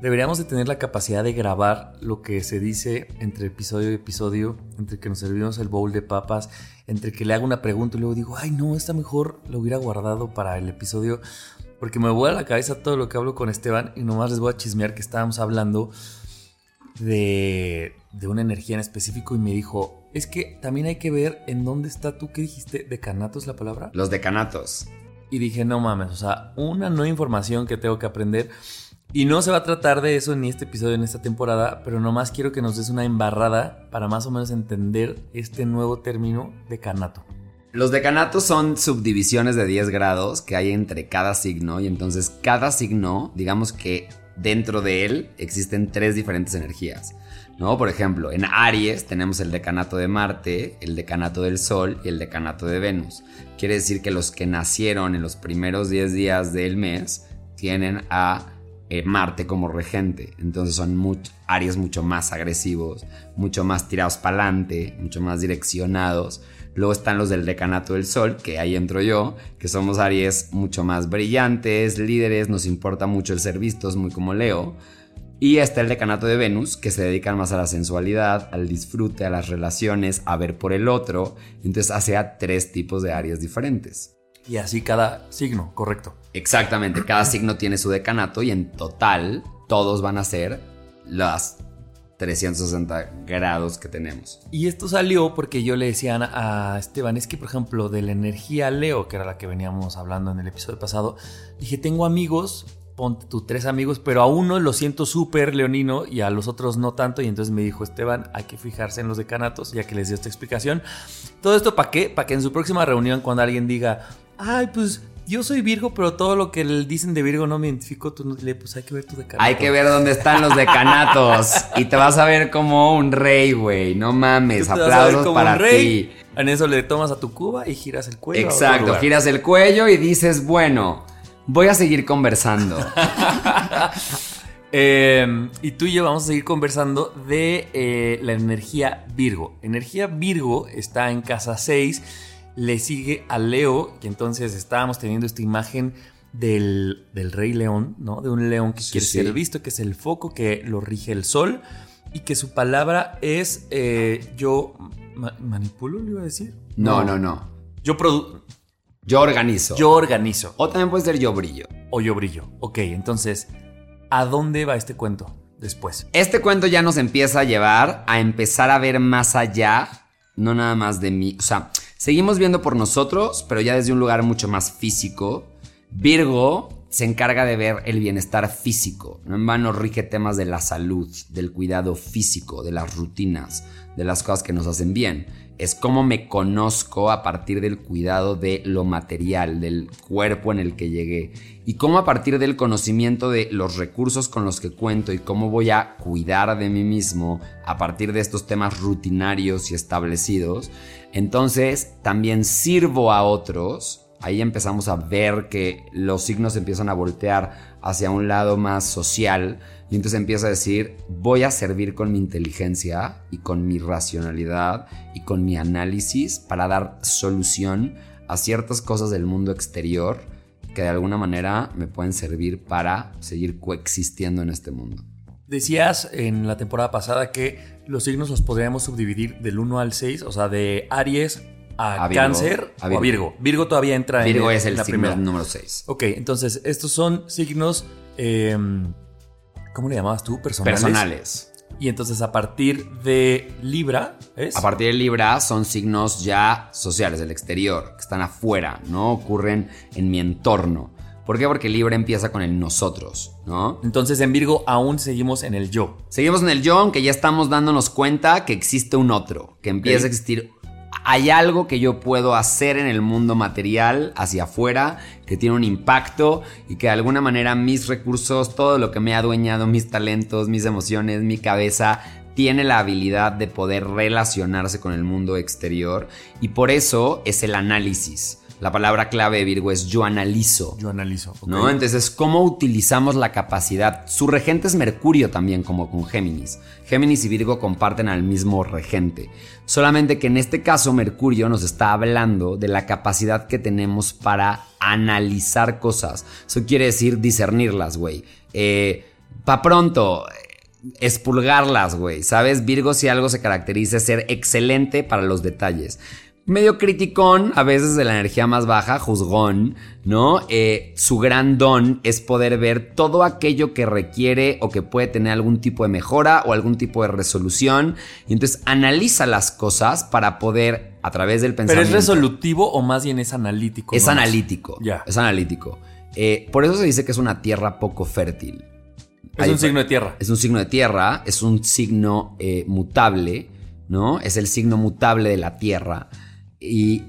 Deberíamos de tener la capacidad de grabar lo que se dice entre episodio y episodio, entre que nos servimos el bowl de papas, entre que le hago una pregunta y luego digo, ay no, esta mejor lo hubiera guardado para el episodio, porque me voy a la cabeza todo lo que hablo con Esteban y nomás les voy a chismear que estábamos hablando de, de una energía en específico y me dijo, es que también hay que ver en dónde está tú, ¿qué dijiste? ¿Decanatos la palabra? Los decanatos. Y dije, no mames, o sea, una nueva información que tengo que aprender. Y no se va a tratar de eso ni este episodio, en esta temporada, pero nomás quiero que nos des una embarrada para más o menos entender este nuevo término decanato. Los decanatos son subdivisiones de 10 grados que hay entre cada signo y entonces cada signo, digamos que dentro de él existen tres diferentes energías. ¿No? Por ejemplo, en Aries tenemos el decanato de Marte, el decanato del Sol y el decanato de Venus. Quiere decir que los que nacieron en los primeros 10 días del mes tienen a eh, Marte como regente. Entonces son mucho, Aries mucho más agresivos, mucho más tirados para adelante, mucho más direccionados. Luego están los del decanato del Sol, que ahí entro yo, que somos Aries mucho más brillantes, líderes, nos importa mucho el ser vistos, muy como Leo. Y está el decanato de Venus, que se dedican más a la sensualidad, al disfrute, a las relaciones, a ver por el otro. Entonces hace a tres tipos de Aries diferentes. Y así cada signo, correcto. Exactamente, cada signo tiene su decanato y en total todos van a ser las 360 grados que tenemos. Y esto salió porque yo le decía a Esteban, es que por ejemplo de la energía Leo, que era la que veníamos hablando en el episodio pasado, dije, tengo amigos, ponte tú tres amigos, pero a uno lo siento súper leonino y a los otros no tanto. Y entonces me dijo Esteban, hay que fijarse en los decanatos, ya que les dio esta explicación. Todo esto para qué? Para que en su próxima reunión cuando alguien diga, ay, pues yo soy Virgo, pero todo lo que le dicen de Virgo no me identifico. Tú no le pues hay que ver tu decanato. Hay que ver dónde están los decanatos. y te vas a ver como un rey, güey. No mames, aplausos para ti. En eso le tomas a tu cuba y giras el cuello. Exacto, giras el cuello y dices, bueno, voy a seguir conversando. Em, y tú y yo vamos a seguir conversando de eh, la energía Virgo. Energía Virgo está en casa 6 le sigue a Leo, y entonces estábamos teniendo esta imagen del, rey león, ¿no? De un león que quiere ser visto, que es el foco, que lo rige el sol, y que su palabra es eh, yo manipulo, le iba a decir. No, no, no. Yo produ Yo organizo. Yo organizo. O también puede ser yo brillo. O yo brillo. Ok, entonces, ¿a dónde va este cuento después? Este cuento ya nos empieza a llevar a empezar a ver más allá, no nada más de mí. O sea, Seguimos viendo por nosotros, pero ya desde un lugar mucho más físico. Virgo se encarga de ver el bienestar físico. No en vano rige temas de la salud, del cuidado físico, de las rutinas, de las cosas que nos hacen bien. Es cómo me conozco a partir del cuidado de lo material, del cuerpo en el que llegué. Y cómo a partir del conocimiento de los recursos con los que cuento y cómo voy a cuidar de mí mismo a partir de estos temas rutinarios y establecidos, entonces también sirvo a otros Ahí empezamos a ver que los signos empiezan a voltear hacia un lado más social y entonces empieza a decir, voy a servir con mi inteligencia y con mi racionalidad y con mi análisis para dar solución a ciertas cosas del mundo exterior que de alguna manera me pueden servir para seguir coexistiendo en este mundo. Decías en la temporada pasada que los signos los podríamos subdividir del 1 al 6, o sea, de Aries a, Cáncer a o a Virgo. Virgo todavía entra en Virgo es el signo número 6. Ok, entonces estos son signos, em, ¿cómo le llamabas tú? Personales. Personales. Y entonces a partir de Libra, ¿es? A partir de Libra son signos ya sociales, del exterior, que están afuera, ¿no? Ocurren en mi entorno. ¿Por qué? Porque Libra empieza con el nosotros, ¿no? Entonces en Virgo aún seguimos en el yo. Seguimos en el yo, aunque ya estamos dándonos cuenta que existe un otro, que empieza a existir. Hay algo que yo puedo hacer en el mundo material hacia afuera que tiene un impacto y que de alguna manera mis recursos, todo lo que me ha adueñado, mis talentos, mis emociones, mi cabeza, tiene la habilidad de poder relacionarse con el mundo exterior y por eso es el análisis. La palabra clave de Virgo es yo analizo. Yo analizo. ¿No? Entonces, ¿cómo utilizamos la capacidad? Su regente es Mercurio también, como con Géminis. Géminis y Virgo comparten al mismo regente. Solamente que en este caso, Mercurio nos está hablando de la capacidad que tenemos para analizar cosas. Eso quiere decir discernirlas, güey. Eh, pa' pronto, expulgarlas, güey. ¿Sabes? Virgo, si algo se caracteriza, es ser excelente para los detalles medio criticón, a veces de la energía más baja, juzgón, ¿no? Eh, su gran don es poder ver todo aquello que requiere o que puede tener algún tipo de mejora o algún tipo de resolución. Y entonces analiza las cosas para poder, a través del pensamiento. ¿Pero es resolutivo o más bien es analítico? Es analítico. Ya. Es analítico. Eh, por eso se dice que es una tierra poco fértil. Es un signo de tierra. Es un signo de tierra, es un signo eh, mutable, ¿no? Es el signo mutable de la tierra. Y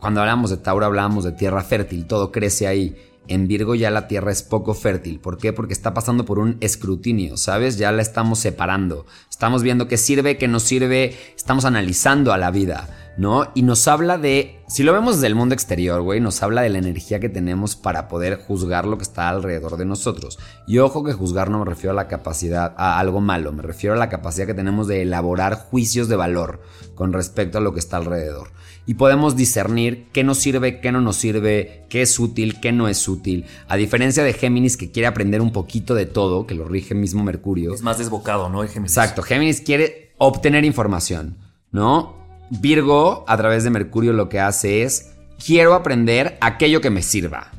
cuando hablamos de Tauro hablamos de tierra fértil, todo crece ahí. En Virgo ya la tierra es poco fértil. ¿Por qué? Porque está pasando por un escrutinio, ¿sabes? Ya la estamos separando. Estamos viendo qué sirve, qué no sirve. Estamos analizando a la vida, ¿no? Y nos habla de, si lo vemos desde el mundo exterior, güey, nos habla de la energía que tenemos para poder juzgar lo que está alrededor de nosotros. Y ojo que juzgar no me refiero a la capacidad, a algo malo, me refiero a la capacidad que tenemos de elaborar juicios de valor con respecto a lo que está alrededor y podemos discernir qué nos sirve, qué no nos sirve, qué es útil, qué no es útil. A diferencia de Géminis que quiere aprender un poquito de todo, que lo rige mismo Mercurio. Es más desbocado, ¿no? Géminis. Exacto, Géminis quiere obtener información, ¿no? Virgo, a través de Mercurio, lo que hace es, quiero aprender aquello que me sirva.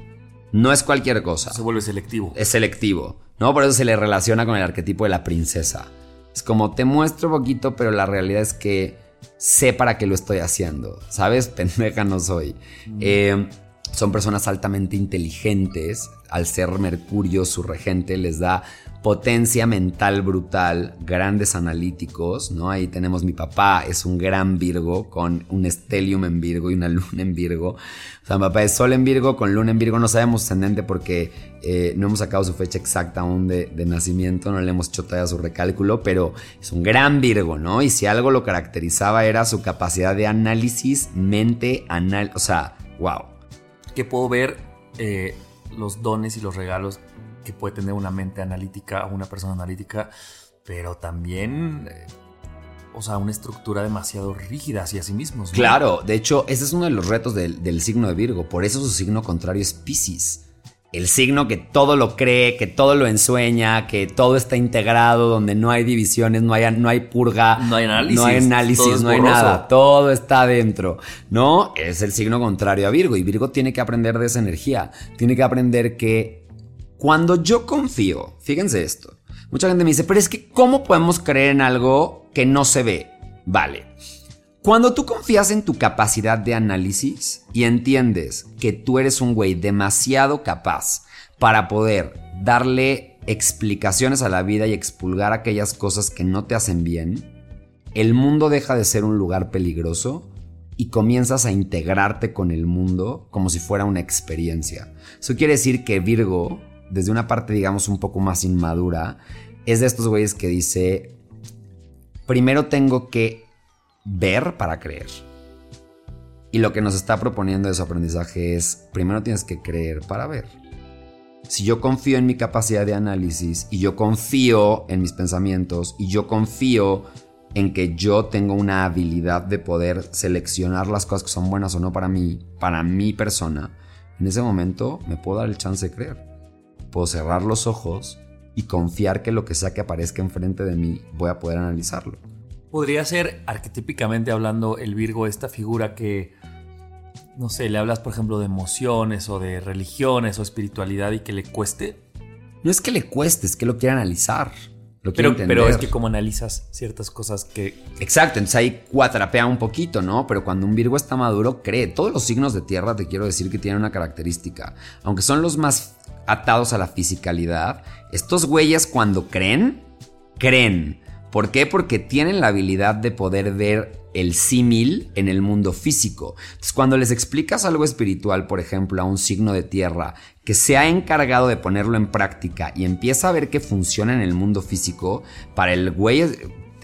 No es cualquier cosa. Se vuelve selectivo. Es selectivo, ¿no? Por eso se le relaciona con el arquetipo de la princesa. Es como te muestro poquito, pero la realidad es que sé para qué lo estoy haciendo, ¿sabes? Pendeja no soy. Eh, son personas altamente inteligentes. Al ser Mercurio su regente les da potencia mental brutal, grandes analíticos, ¿no? Ahí tenemos mi papá, es un gran Virgo con un estelium en Virgo y una luna en Virgo. O sea, mi papá es Sol en Virgo con luna en Virgo, no sabemos ascendente porque eh, no hemos sacado su fecha exacta aún de, nacimiento, no le hemos hecho todavía su recálculo, pero es un gran Virgo, ¿no? Y si algo lo caracterizaba era su capacidad de análisis, mente, anal, o sea, wow. Que puedo ver eh, los dones y los regalos que puede tener una mente analítica o una persona analítica, pero también, eh, o sea, una estructura demasiado rígida hacia sí mismos. Claro, de hecho, ese es uno de los retos del, signo de Virgo, por eso su signo contrario es Pisces. El signo que todo lo cree, que todo lo ensueña, que todo está integrado, donde no hay divisiones, no hay, no hay purga, no hay análisis, no hay, análisis, no hay nada, todo está adentro. No, es el signo contrario a Virgo y Virgo tiene que aprender de esa energía, tiene que aprender que cuando yo confío, fíjense esto, mucha gente me dice, pero es que ¿cómo podemos creer en algo que no se ve? Vale. Cuando tú confías en tu capacidad de análisis y entiendes que tú eres un güey demasiado capaz para poder darle explicaciones a la vida y expulgar aquellas cosas que no te hacen bien, el mundo deja de ser un lugar peligroso y comienzas a integrarte con el mundo como si fuera una experiencia. Eso quiere decir que Virgo desde una parte, digamos, un poco más inmadura, es de estos güeyes que dice, primero tengo que ver para creer. Y lo que nos está proponiendo de su aprendizaje es, primero tienes que creer para ver. Si yo confío en mi capacidad de análisis y yo confío en mis pensamientos y yo confío en que yo tengo una habilidad de poder seleccionar las cosas que son buenas o no para mí, para mi persona, en ese momento me puedo dar el chance de creer. Puedo cerrar los ojos y confiar que lo que sea que aparezca enfrente de mí voy a poder analizarlo. Podría ser arquetípicamente hablando el Virgo esta figura que, no sé, le hablas por ejemplo de emociones o de religiones o espiritualidad y que le cueste. No es que le cueste, es que lo quiere analizar. Lo pero, pero es que como analizas ciertas cosas que... Exacto, entonces ahí cuatrapea un poquito, ¿no? Pero cuando un Virgo está maduro, cree. Todos los signos de tierra te quiero decir que tienen una característica. Aunque son los más atados a la fisicalidad, estos güeyes cuando creen, creen. ¿Por qué? Porque tienen la habilidad de poder ver el símil en el mundo físico. Entonces, cuando les explicas algo espiritual, por ejemplo, a un signo de tierra que se ha encargado de ponerlo en práctica y empieza a ver que funciona en el mundo físico, para el güey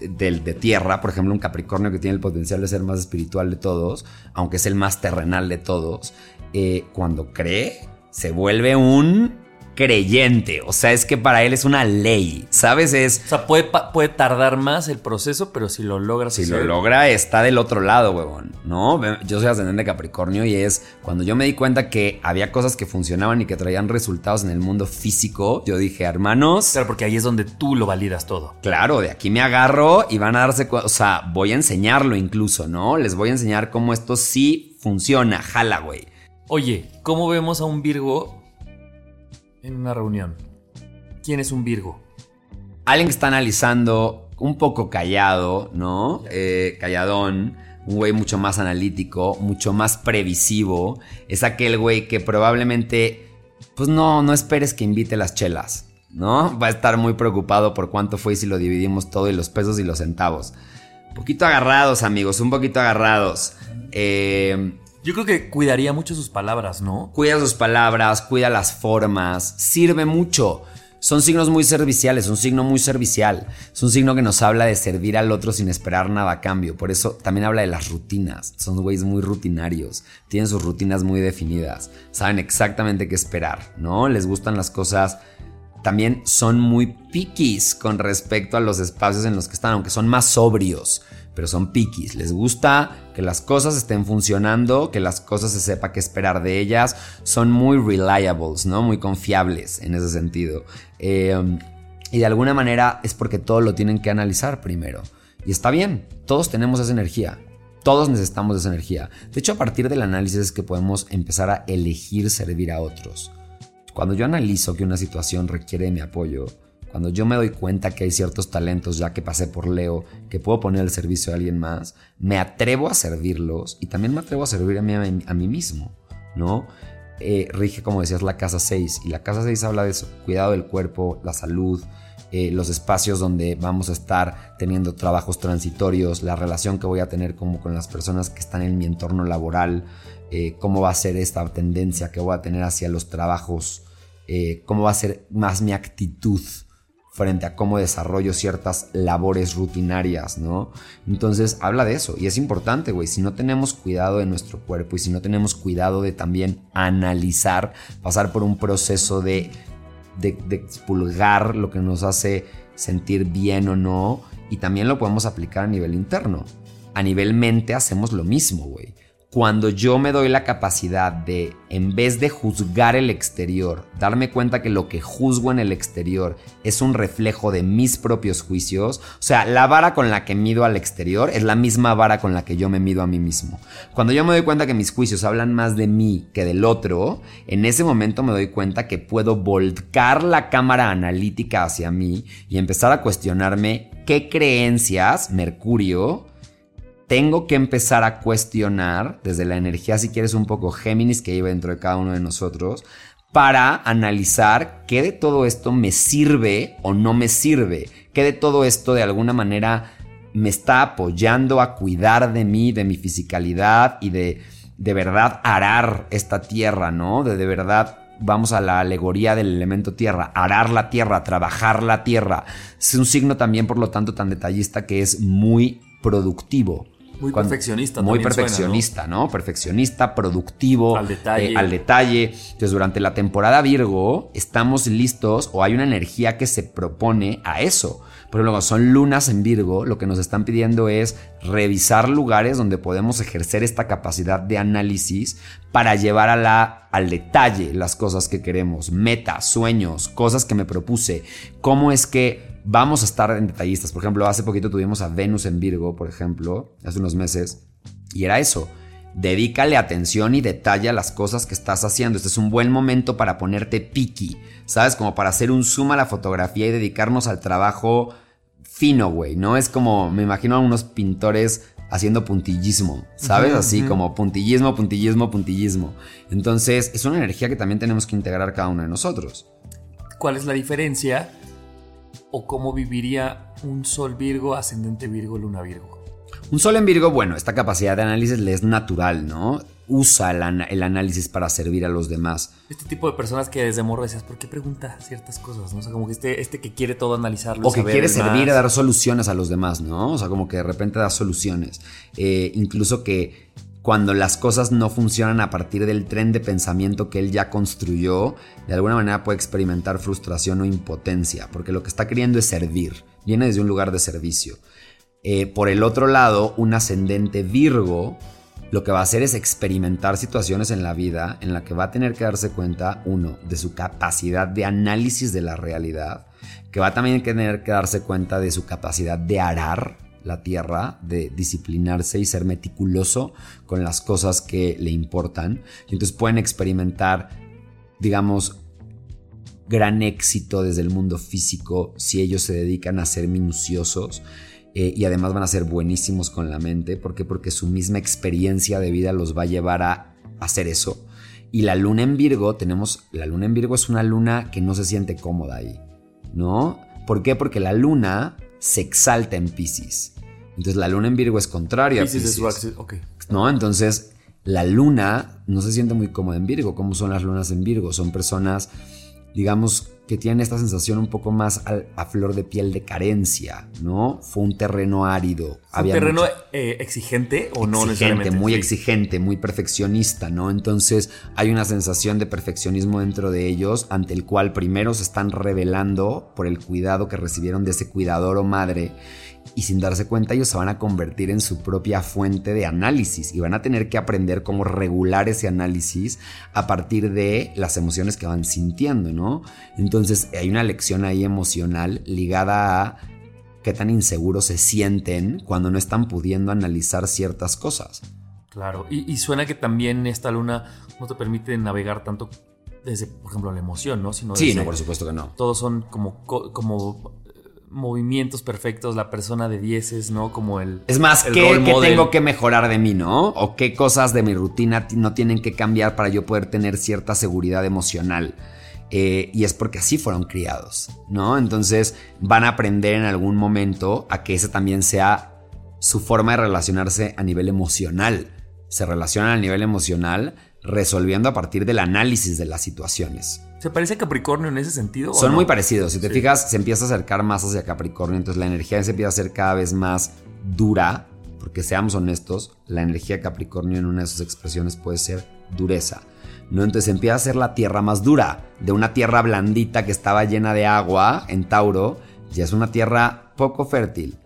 de tierra, por ejemplo, un Capricornio que tiene el potencial de ser más espiritual de todos, aunque es el más terrenal de todos, eh, cuando cree, se vuelve un creyente. O sea, es que para él es una ley, ¿sabes? Es... O sea, puede, puede tardar más el proceso, pero si lo logra... Si lo logra, está del otro lado, huevón, ¿no? Yo soy ascendente de Capricornio y es cuando yo me di cuenta que había cosas que funcionaban y que traían resultados en el mundo físico, yo dije, hermanos... Claro, porque ahí es donde tú lo validas todo. Claro, de aquí me agarro y van a darse... O sea, voy a enseñarlo incluso, ¿no? Les voy a enseñar cómo esto sí funciona, jala, güey. Oye, ¿cómo vemos a un Virgo en una reunión. ¿Quién es un Virgo? Alguien que está analizando un poco callado, ¿no? Eh, calladón. Un güey mucho más analítico, mucho más previsivo. Es aquel güey que probablemente, pues no, no esperes que invite las chelas, ¿no? Va a estar muy preocupado por cuánto fue y si lo dividimos todo y los pesos y los centavos. Un poquito agarrados, amigos, un poquito agarrados. Eh, yo creo que cuidaría mucho sus palabras, ¿no? Cuida sus palabras, cuida las formas, sirve mucho. Son signos muy serviciales, un signo muy servicial. Es un signo que nos habla de servir al otro sin esperar nada a cambio. Por eso también habla de las rutinas. Son güeyes muy rutinarios. Tienen sus rutinas muy definidas. Saben exactamente qué esperar, ¿no? Les gustan las cosas. También son muy piquis con respecto a los espacios en los que están, aunque son más sobrios pero son piquis. Les gusta que las cosas estén funcionando, que las cosas se sepa qué esperar de ellas. Son muy reliables, ¿no? Muy confiables en ese sentido. Em, y de alguna manera es porque todo lo tienen que analizar primero. Y está bien, todos tenemos esa energía. Todos necesitamos esa energía. De hecho, a partir del análisis es que podemos empezar a elegir servir a otros. Cuando yo analizo que una situación requiere mi apoyo, cuando yo me doy cuenta que hay ciertos talentos ya que pasé por Leo, que puedo poner al servicio de alguien más, me atrevo a servirlos y también me atrevo a servir a mí, a mí mismo, ¿no? Eh, rige, como decías, la casa 6 y la casa 6 habla de eso, cuidado del cuerpo, la salud, eh, los espacios donde vamos a estar teniendo trabajos transitorios, la relación que voy a tener como con las personas que están en mi entorno laboral, eh, cómo va a ser esta tendencia que voy a tener hacia los trabajos, cómo va a ser más mi actitud frente a cómo desarrollo ciertas labores rutinarias, ¿no? Entonces habla de eso y es importante, güey, si no tenemos cuidado de nuestro cuerpo y si no tenemos cuidado de también analizar, pasar por un proceso de, de, expulgar lo que nos hace sentir bien o no y también lo podemos aplicar a nivel interno. A nivel mente hacemos lo mismo, güey cuando yo me doy la capacidad de, en vez de juzgar el exterior, darme cuenta que lo que juzgo en el exterior es un reflejo de mis propios juicios, o sea, la vara con la que mido al exterior es la misma vara con la que yo me mido a mí mismo. Cuando yo me doy cuenta que mis juicios hablan más de mí que del otro, en ese momento me doy cuenta que puedo volcar la cámara analítica hacia mí y empezar a cuestionarme qué creencias, Mercurio, tengo que empezar a cuestionar desde la energía, si quieres, un poco Géminis que lleva dentro de cada uno de nosotros, para analizar qué de todo esto me sirve o no me sirve, qué de todo esto de alguna manera me está apoyando a cuidar de mí, de mi fisicalidad y de de verdad arar esta tierra, ¿no? De de verdad vamos a la alegoría del elemento tierra, arar la tierra, trabajar la tierra. Es un signo también, por lo tanto, tan detallista que es muy productivo Muy perfeccionista. Muy perfeccionista, ¿no? Perfeccionista, productivo. Al detalle. Eh, al detalle. Entonces, durante la temporada Virgo, estamos listos o hay una energía que se propone a eso. Por ejemplo, son lunas en Virgo, lo que nos están pidiendo es revisar lugares donde podemos ejercer esta capacidad de análisis para llevar a la, al detalle las cosas que queremos, metas, sueños, cosas que me propuse. ¿Cómo es que vamos a estar en detallistas? Por ejemplo, hace poquito tuvimos a Venus en Virgo, por ejemplo, hace unos meses, y era eso. Dedícale atención y detalle a las cosas que estás haciendo. Este es un buen momento para ponerte picky, ¿sabes? Como para hacer un zoom a la fotografía y dedicarnos al trabajo fino, güey. No es como, me imagino a unos pintores haciendo puntillismo, ¿sabes? Así como puntillismo, puntillismo, puntillismo. Entonces, es una energía que también tenemos que integrar cada uno de nosotros. ¿Cuál es la diferencia o cómo viviría un sol Virgo, ascendente Virgo, luna Virgo? Un sol en Virgo, bueno, esta capacidad de análisis le es natural, ¿no? Usa el, análisis para servir a los demás. Este tipo de personas que desde morro decías, ¿por qué pregunta ciertas cosas? ¿no? O sea, como que este, este que quiere todo analizarlo. O que quiere servir a dar soluciones a los demás, ¿no? O sea, como que de repente da soluciones. Eh, incluso que cuando las cosas no funcionan a partir del tren de pensamiento que él ya construyó, de alguna manera puede experimentar frustración o impotencia, porque lo que está queriendo es servir, viene desde un lugar de servicio. Eh, por el otro lado, un ascendente Virgo lo que va a hacer es experimentar situaciones en la vida en la que va a tener que darse cuenta, uno, de su capacidad de análisis de la realidad, que va a también tener que darse cuenta de su capacidad de arar la tierra, de disciplinarse y ser meticuloso con las cosas que le importan. Y entonces pueden experimentar, digamos, gran éxito desde el mundo físico si ellos se dedican a ser minuciosos eh, y además van a ser buenísimos con la mente. ¿Por qué? Porque su misma experiencia de vida los va a llevar a hacer eso. Y la luna en Virgo, tenemos, la luna en Virgo es una luna que no se siente cómoda ahí, ¿no? ¿Por qué? Porque la luna se exalta en Pisces. Entonces la luna en Virgo es contraria a Pisces. ¿No? Entonces la luna no se siente muy cómoda en Virgo. ¿Cómo son las lunas en Virgo? Son personas, digamos, que tienen esta sensación un poco más a, flor de piel de carencia, ¿no? Fue un terreno árido. ¿Un terreno eh, exigente o no necesariamente? Muy exigente, muy perfeccionista, ¿no? Entonces hay una sensación de perfeccionismo dentro de ellos ante el cual primero se están revelando por el cuidado que recibieron de ese cuidador o madre y sin darse cuenta ellos se van a convertir en su propia fuente de análisis y van a tener que aprender cómo regular ese análisis a partir de las emociones que van sintiendo, ¿no? Entonces hay una lección ahí emocional ligada a qué tan inseguros se sienten cuando no están pudiendo analizar ciertas cosas. Claro, y, suena que también esta luna no te permite navegar tanto desde, por ejemplo, la emoción, ¿no? Sino sí, no, por supuesto que no. Todos son como, como movimientos perfectos, la persona de dieces, ¿no? Como el. Es más, ¿qué, tengo que mejorar de mí, no? O qué cosas de mi rutina no tienen que cambiar para yo poder tener cierta seguridad emocional. Eh, y es porque así fueron criados, ¿no? Entonces van a aprender en algún momento a que ese también sea su forma de relacionarse a nivel emocional. Se relacionan a nivel emocional resolviendo a partir del análisis de las situaciones. ¿Se parece a Capricornio en ese sentido? Son muy parecidos. Si te fijas, se empieza a acercar más hacia Capricornio. Entonces la energía se empieza a ser cada vez más dura. Porque seamos honestos, la energía de Capricornio en una de sus expresiones puede ser dureza. ¿no? Entonces empieza a ser la tierra más dura. De una tierra blandita que estaba llena de agua en Tauro, ya es una tierra poco fértil.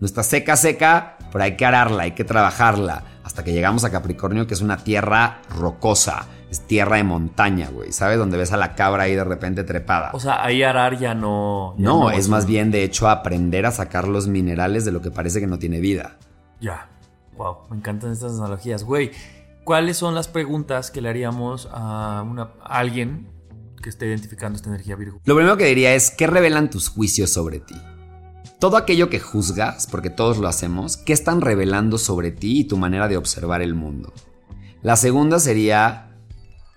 No está seca, seca, pero hay que ararla, hay que trabajarla. Hasta que llegamos a Capricornio, que es una tierra rocosa es tierra de montaña, güey. ¿Sabes? Donde ves a la cabra ahí de repente trepada. O sea, ahí arar ya no. no, es más bien, de hecho, aprender a sacar los minerales de lo que parece que no tiene vida. Ya. Wow, me encantan estas analogías. Güey, ¿cuáles son las preguntas que le haríamos a, una, a alguien que esté identificando esta energía Virgo? Lo primero que diría es: ¿qué revelan tus juicios sobre ti? Todo aquello que juzgas, porque todos lo hacemos, ¿qué están revelando sobre ti y tu manera de observar el mundo? La segunda sería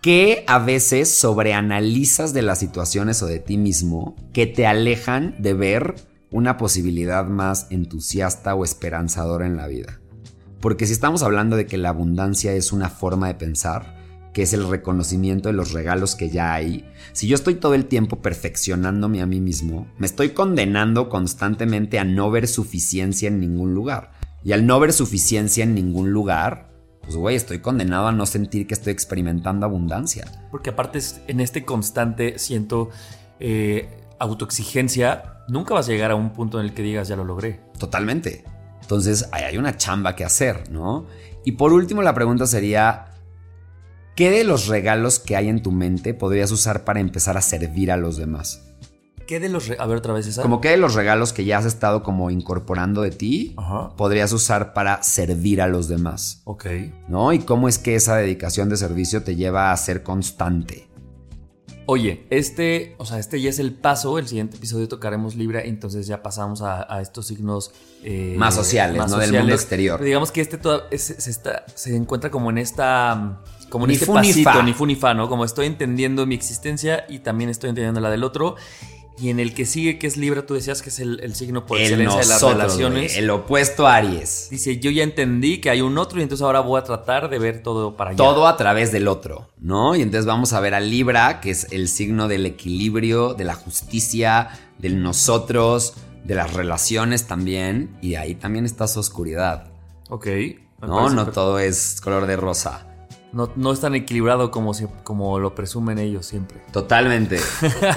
¿Qué a veces sobreanalizas de las situaciones o de ti mismo que te alejan de ver una posibilidad más entusiasta o esperanzadora en la vida. Porque si estamos hablando de que la abundancia es una forma de pensar, que es el reconocimiento de los regalos que ya hay, si yo estoy todo el tiempo perfeccionándome a mí mismo, me estoy condenando constantemente a no ver suficiencia en ningún lugar. Y al no ver suficiencia en ningún lugar, pues güey, estoy condenado a no sentir que estoy experimentando abundancia. Porque aparte en este constante siento eh, autoexigencia, nunca vas a llegar a un punto en el que digas ya lo logré. Totalmente. Entonces hay una chamba que hacer, ¿no? Y por último la pregunta sería, ¿qué de los regalos que hay en tu mente podrías usar para empezar a servir a los demás? ¿Qué de los... A ver otra vez esa. Como que de los regalos que ya has estado como incorporando de ti, podrías usar para servir a los demás. Ok. ¿No? Y cómo es que esa dedicación de servicio te lleva a ser constante. Oye, este, o sea, este ya es el paso. El siguiente episodio tocaremos Libra, entonces ya pasamos a, estos signos eh, más sociales, ¿no? Del mundo exterior. digamos que este todo, se, está, se encuentra como en esta como en este pasito, ni funifa, ¿no? Como estoy entendiendo mi existencia y también estoy entendiendo la del otro. Y en el que sigue, que es Libra, tú decías que es el, signo por excelencia de las relaciones. el opuesto a Aries. Dice, yo ya entendí que hay un otro y entonces ahora voy a tratar de ver todo para allá. Todo a través del otro, ¿no? Y entonces vamos a ver a Libra, que es el signo del equilibrio, de la justicia, del nosotros, de las relaciones también. Y ahí también está su oscuridad. Ok. No, no todo es color de rosa. No, es tan equilibrado como, como lo presumen ellos siempre. Totalmente.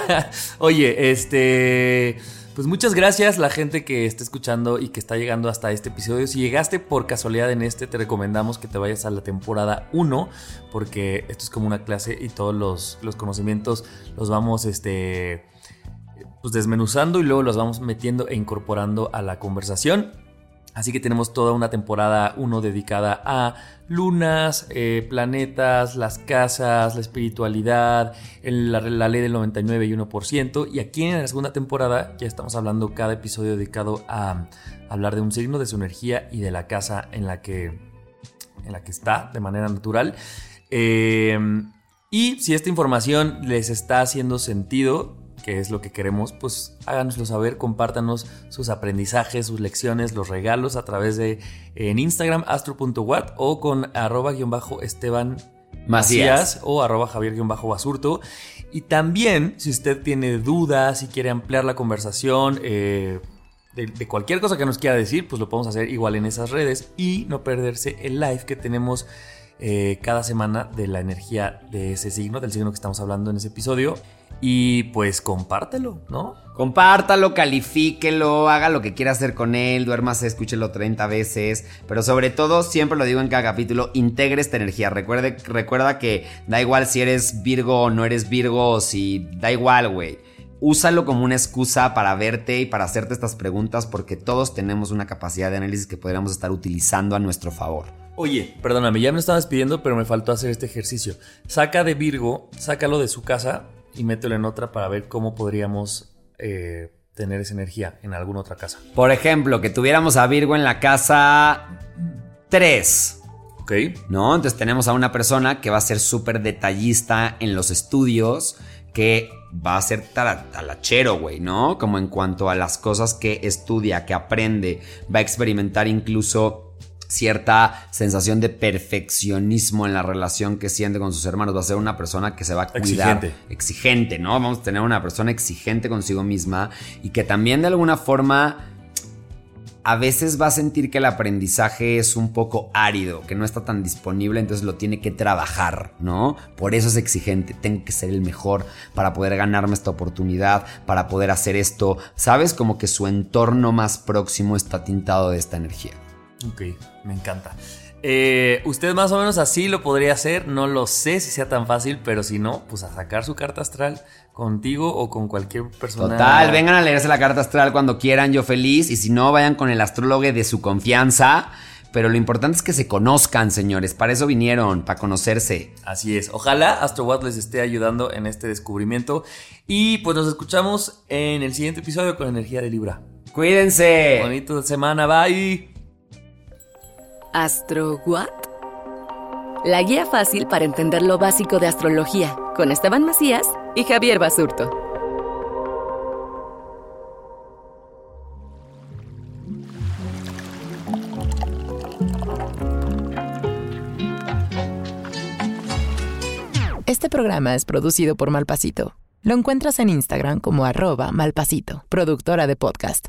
Oye, este... Pues muchas gracias la gente que está escuchando y que está llegando hasta este episodio. Si llegaste por casualidad en este, te recomendamos que te vayas a la temporada 1, porque esto es como una clase y todos los, los conocimientos los vamos este, pues desmenuzando y luego los vamos metiendo e incorporando a la conversación. Así que tenemos toda una temporada 1 dedicada a lunas, eh, planetas, las casas, la espiritualidad, la, ley del 99 y 1%. Y aquí en la segunda temporada ya estamos hablando cada episodio dedicado a, hablar de un signo, de su energía y de la casa en la que, en la que está de manera natural. Eh, y si esta información les está haciendo sentido, que es lo que queremos, pues háganoslo saber, compártanos sus aprendizajes, sus lecciones, los regalos a través de en Instagram astro.wat o con arroba-esteban Macías o arroba javier-basurto. Y también, si usted tiene dudas, si quiere ampliar la conversación, eh, de, cualquier cosa que nos quiera decir, pues lo podemos hacer igual en esas redes y no perderse el live que tenemos eh, cada semana de la energía de ese signo, del signo que estamos hablando en ese episodio. Y pues compártelo, ¿no? Compártalo, califíquelo, haga lo que quiera hacer con él, duérmase, escúchelo 30 veces, pero sobre todo, siempre lo digo en cada capítulo, integre esta energía. Recuerde, recuerda que da igual si eres Virgo o no eres Virgo, si da igual, güey. Úsalo como una excusa para verte y para hacerte estas preguntas porque todos tenemos una capacidad de análisis que podríamos estar utilizando a nuestro favor. Oye, perdóname, ya me estabas pidiendo, pero me faltó hacer este ejercicio. Saca de Virgo, sácalo de su casa y mételo en otra para ver cómo podríamos eh, tener esa energía en alguna otra casa. Por ejemplo, que tuviéramos a Virgo en la casa 3. Ok. ¿No? Entonces tenemos a una persona que va a ser súper detallista en los estudios, que va a ser talachero, güey, ¿no? Como en cuanto a las cosas que estudia, que aprende, va a experimentar incluso cierta sensación de perfeccionismo en la relación que siente con sus hermanos. Va a ser una persona que se va a cuidar. Exigente. Exigente, ¿no? Vamos a tener una persona exigente consigo misma y que también de alguna forma a veces va a sentir que el aprendizaje es un poco árido, que no está tan disponible, entonces lo tiene que trabajar, ¿no? Por eso es exigente, tengo que ser el mejor para poder ganarme esta oportunidad, para poder hacer esto, ¿sabes? Como que su entorno más próximo está tintado de esta energía. Ok, me encanta. Eh, usted más o menos así lo podría hacer, no lo sé si sea tan fácil, pero si no, pues a sacar su carta astral contigo o con cualquier persona. Total, vengan a leerse la carta astral cuando quieran, yo feliz, y si no, vayan con el astrólogo de su confianza. Pero lo importante es que se conozcan, señores. Para eso vinieron, para conocerse. Así es. Ojalá AstroWatt les esté ayudando en este descubrimiento. Y pues nos escuchamos en el siguiente episodio con Energía de Libra. Cuídense. Bonito semana. Bye. ¿Astro What? La guía fácil para entender lo básico de astrología, con Esteban Macías y Javier Basurto. Este programa es producido por Malpasito. Lo encuentras en Instagram como arroba malpasito, productora de podcast.